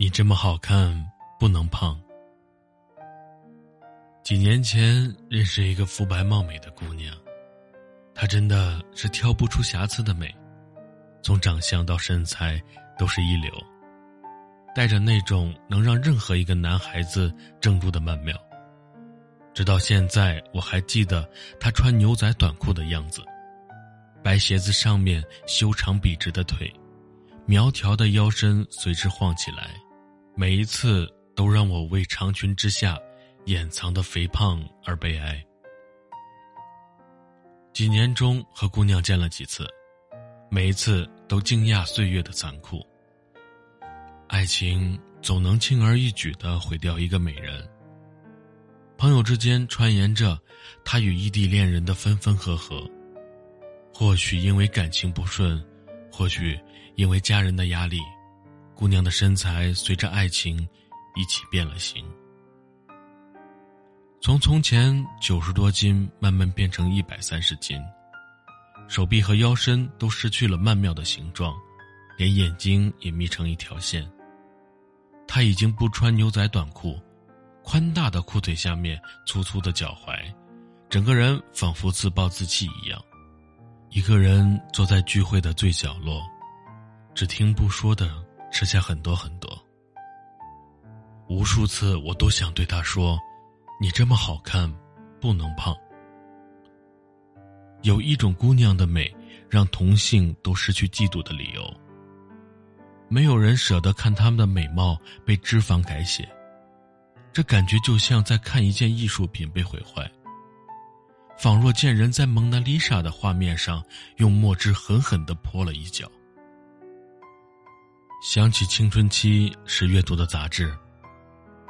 你这么好看，不能胖。几年前认识一个肤白貌美的姑娘，她真的是挑不出瑕疵的美，从长相到身材都是一流，带着那种能让任何一个男孩子怔住的曼妙。直到现在，我还记得她穿牛仔短裤的样子，白鞋子上面修长笔直的腿，苗条的腰身随之晃起来。每一次都让我为长裙之下掩藏的肥胖而悲哀。几年中和姑娘见了几次，每一次都惊讶岁月的残酷。爱情总能轻而易举的毁掉一个美人。朋友之间传言着他与异地恋人的分分合合，或许因为感情不顺，或许因为家人的压力。姑娘的身材随着爱情一起变了形，从从前九十多斤慢慢变成一百三十斤，手臂和腰身都失去了曼妙的形状，连眼睛也眯成一条线。她已经不穿牛仔短裤，宽大的裤腿下面粗粗的脚踝，整个人仿佛自暴自弃一样，一个人坐在聚会的最角落，只听不说的。吃下很多很多，无数次我都想对他说：“你这么好看，不能胖。”有一种姑娘的美，让同性都失去嫉妒的理由。没有人舍得看她们的美貌被脂肪改写，这感觉就像在看一件艺术品被毁坏，仿若见人在蒙娜丽莎的画面上用墨汁狠狠的泼了一脚。想起青春期时阅读的杂志，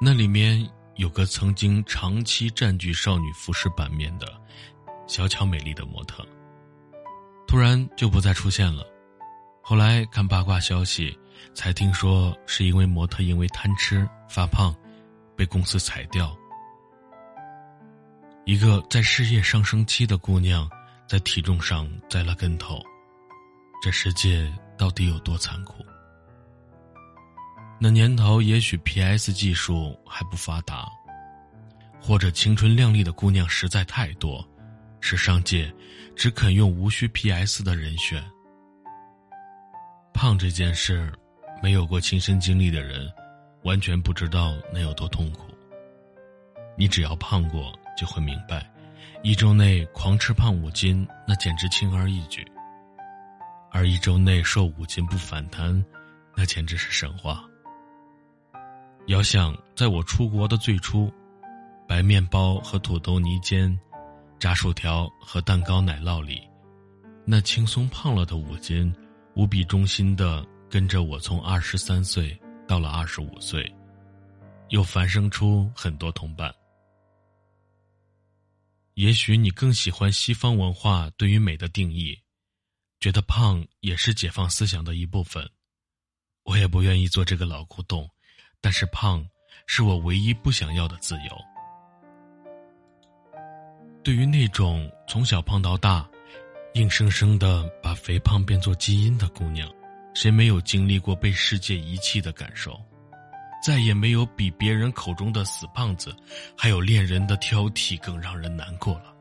那里面有个曾经长期占据少女服饰版面的小巧美丽的模特，突然就不再出现了。后来看八卦消息，才听说是因为模特因为贪吃发胖，被公司裁掉。一个在事业上升期的姑娘，在体重上栽了跟头，这世界到底有多残酷？那年头，也许 P.S 技术还不发达，或者青春靓丽的姑娘实在太多，时尚界只肯用无需 P.S 的人选。胖这件事，没有过亲身经历的人，完全不知道那有多痛苦。你只要胖过，就会明白，一周内狂吃胖五斤，那简直轻而易举；而一周内瘦五斤不反弹，那简直是神话。遥想在我出国的最初，白面包和土豆泥煎，炸薯条和蛋糕奶酪里，那轻松胖了的五斤，无比忠心的跟着我从二十三岁到了二十五岁，又繁生出很多同伴。也许你更喜欢西方文化对于美的定义，觉得胖也是解放思想的一部分。我也不愿意做这个老古董。但是胖，是我唯一不想要的自由。对于那种从小胖到大，硬生生的把肥胖变作基因的姑娘，谁没有经历过被世界遗弃的感受？再也没有比别人口中的死胖子，还有恋人的挑剔更让人难过了。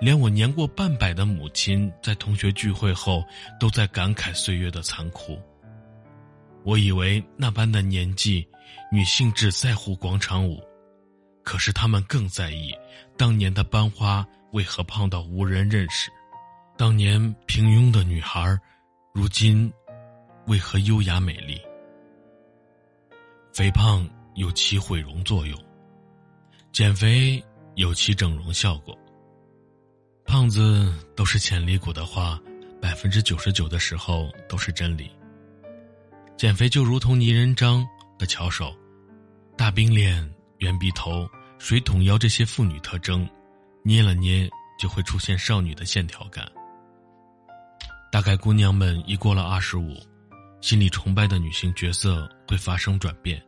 连我年过半百的母亲，在同学聚会后，都在感慨岁月的残酷。我以为那般的年纪，女性只在乎广场舞，可是她们更在意当年的班花为何胖到无人认识，当年平庸的女孩，如今为何优雅美丽？肥胖有其毁容作用，减肥有其整容效果。胖子都是潜力股的话，百分之九十九的时候都是真理。减肥就如同泥人张的巧手，大冰脸、圆鼻头、水桶腰这些妇女特征，捏了捏就会出现少女的线条感。大概姑娘们一过了二十五，心里崇拜的女性角色会发生转变。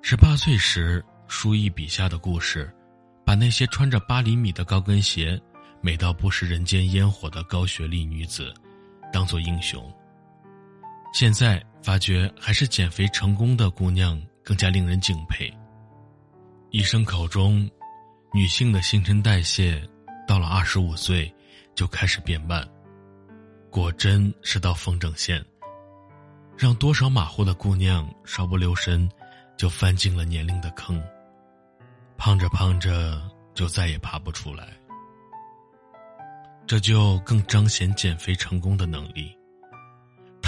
十八岁时，书意笔下的故事，把那些穿着八厘米的高跟鞋、美到不食人间烟火的高学历女子，当做英雄。现在发觉还是减肥成功的姑娘更加令人敬佩。医生口中，女性的新陈代谢到了二十五岁就开始变慢，果真是道风筝线，让多少马虎的姑娘稍不留神就翻进了年龄的坑，胖着胖着就再也爬不出来。这就更彰显减肥成功的能力。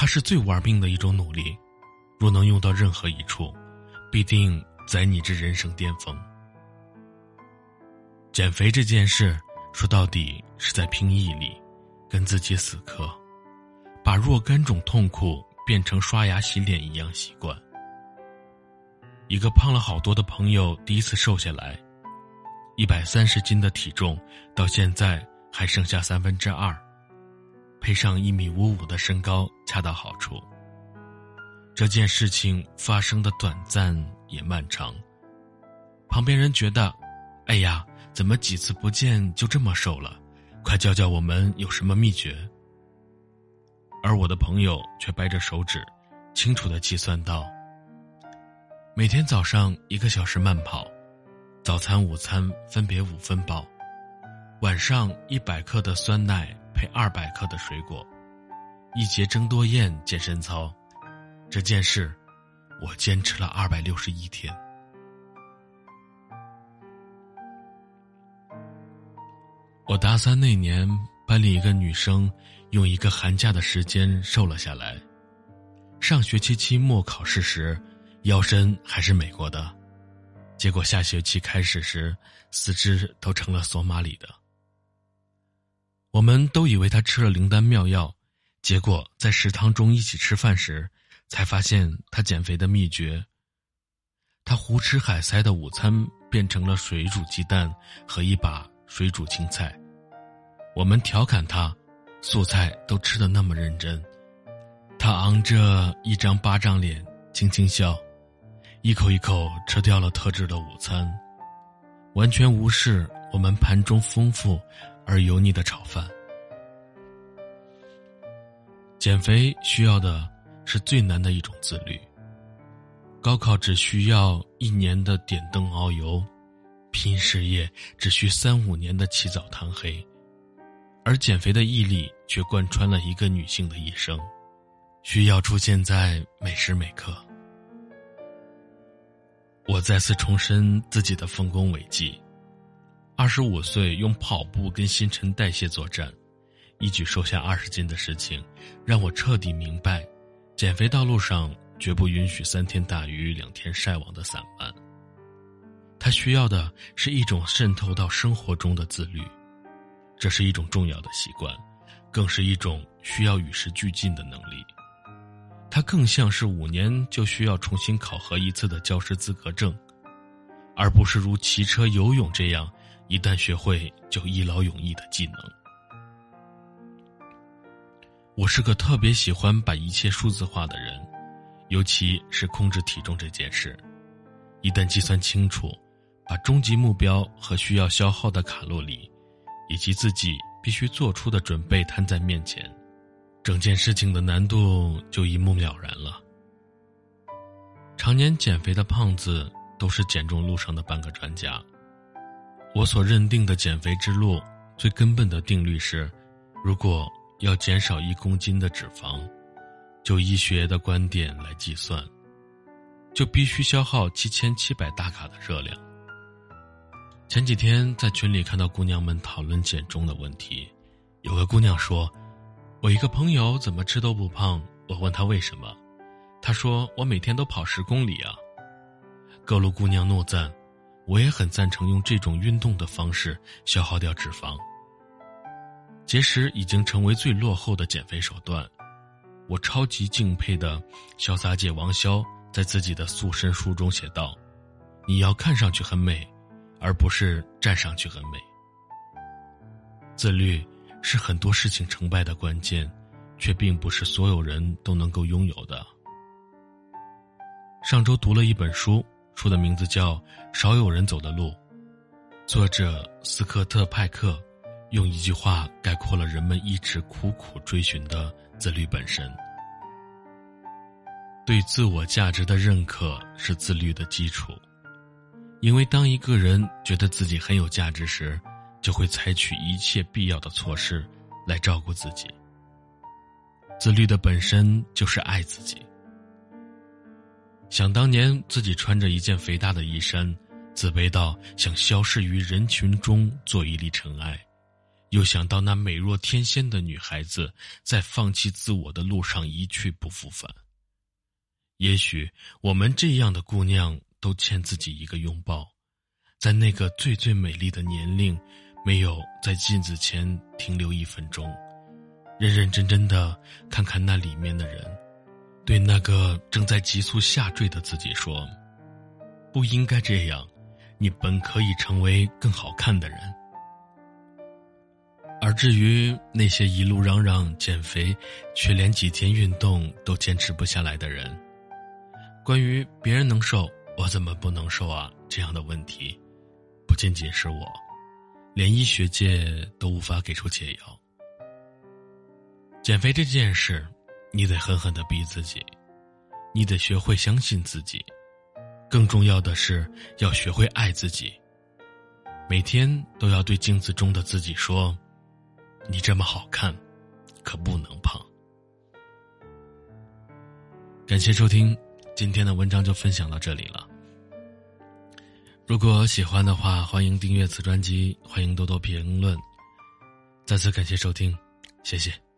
它是最玩命的一种努力，若能用到任何一处，必定载你至人生巅峰。减肥这件事，说到底是在拼毅力，跟自己死磕，把若干种痛苦变成刷牙洗脸一样习惯。一个胖了好多的朋友第一次瘦下来，一百三十斤的体重，到现在。还剩下三分之二，配上一米五五的身高，恰到好处。这件事情发生的短暂也漫长。旁边人觉得，哎呀，怎么几次不见就这么瘦了？快教教我们有什么秘诀。而我的朋友却掰着手指，清楚的计算道：每天早上一个小时慢跑，早餐、午餐分别五分饱。晚上一百克的酸奶配二百克的水果，一节郑多燕健身操，这件事我坚持了二百六十一天。我大三那年，班里一个女生用一个寒假的时间瘦了下来，上学期期末考试时，腰身还是美国的，结果下学期开始时，四肢都成了索马里的。我们都以为他吃了灵丹妙药，结果在食堂中一起吃饭时，才发现他减肥的秘诀。他胡吃海塞的午餐变成了水煮鸡蛋和一把水煮青菜。我们调侃他，素菜都吃的那么认真，他昂着一张巴掌脸，轻轻笑，一口一口吃掉了特制的午餐，完全无视我们盘中丰富。而油腻的炒饭。减肥需要的是最难的一种自律。高考只需要一年的点灯熬油，拼事业只需三五年的起早贪黑，而减肥的毅力却贯穿了一个女性的一生，需要出现在每时每刻。我再次重申自己的丰功伟绩。二十五岁用跑步跟新陈代谢作战，一举瘦下二十斤的事情，让我彻底明白，减肥道路上绝不允许三天打鱼两天晒网的散漫。他需要的是一种渗透到生活中的自律，这是一种重要的习惯，更是一种需要与时俱进的能力。它更像是五年就需要重新考核一次的教师资格证，而不是如骑车、游泳这样。一旦学会就一劳永逸的技能。我是个特别喜欢把一切数字化的人，尤其是控制体重这件事。一旦计算清楚，把终极目标和需要消耗的卡路里，以及自己必须做出的准备摊在面前，整件事情的难度就一目了然了。常年减肥的胖子都是减重路上的半个专家。我所认定的减肥之路，最根本的定律是：如果要减少一公斤的脂肪，就医学的观点来计算，就必须消耗七千七百大卡的热量。前几天在群里看到姑娘们讨论减重的问题，有个姑娘说：“我一个朋友怎么吃都不胖。”我问她为什么，她说：“我每天都跑十公里啊。”各路姑娘怒赞。我也很赞成用这种运动的方式消耗掉脂肪。节食已经成为最落后的减肥手段。我超级敬佩的潇洒姐王潇在自己的塑身书中写道：“你要看上去很美，而不是站上去很美。”自律是很多事情成败的关键，却并不是所有人都能够拥有的。上周读了一本书。书的名字叫《少有人走的路》，作者斯科特·派克用一句话概括了人们一直苦苦追寻的自律本身。对自我价值的认可是自律的基础，因为当一个人觉得自己很有价值时，就会采取一切必要的措施来照顾自己。自律的本身就是爱自己。想当年自己穿着一件肥大的衣衫，自卑到想消失于人群中做一粒尘埃。又想到那美若天仙的女孩子，在放弃自我的路上一去不复返。也许我们这样的姑娘都欠自己一个拥抱，在那个最最美丽的年龄，没有在镜子前停留一分钟，认认真真的看看那里面的人，对那个正在急速下坠的自己说：“不应该这样，你本可以成为更好看的人。”而至于那些一路嚷嚷减肥，却连几天运动都坚持不下来的人，关于别人能瘦，我怎么不能瘦啊？这样的问题，不仅仅是我，连医学界都无法给出解药。减肥这件事，你得狠狠的逼自己，你得学会相信自己，更重要的是要学会爱自己。每天都要对镜子中的自己说。你这么好看，可不能胖。感谢收听，今天的文章就分享到这里了。如果喜欢的话，欢迎订阅此专辑，欢迎多多评论。再次感谢收听，谢谢。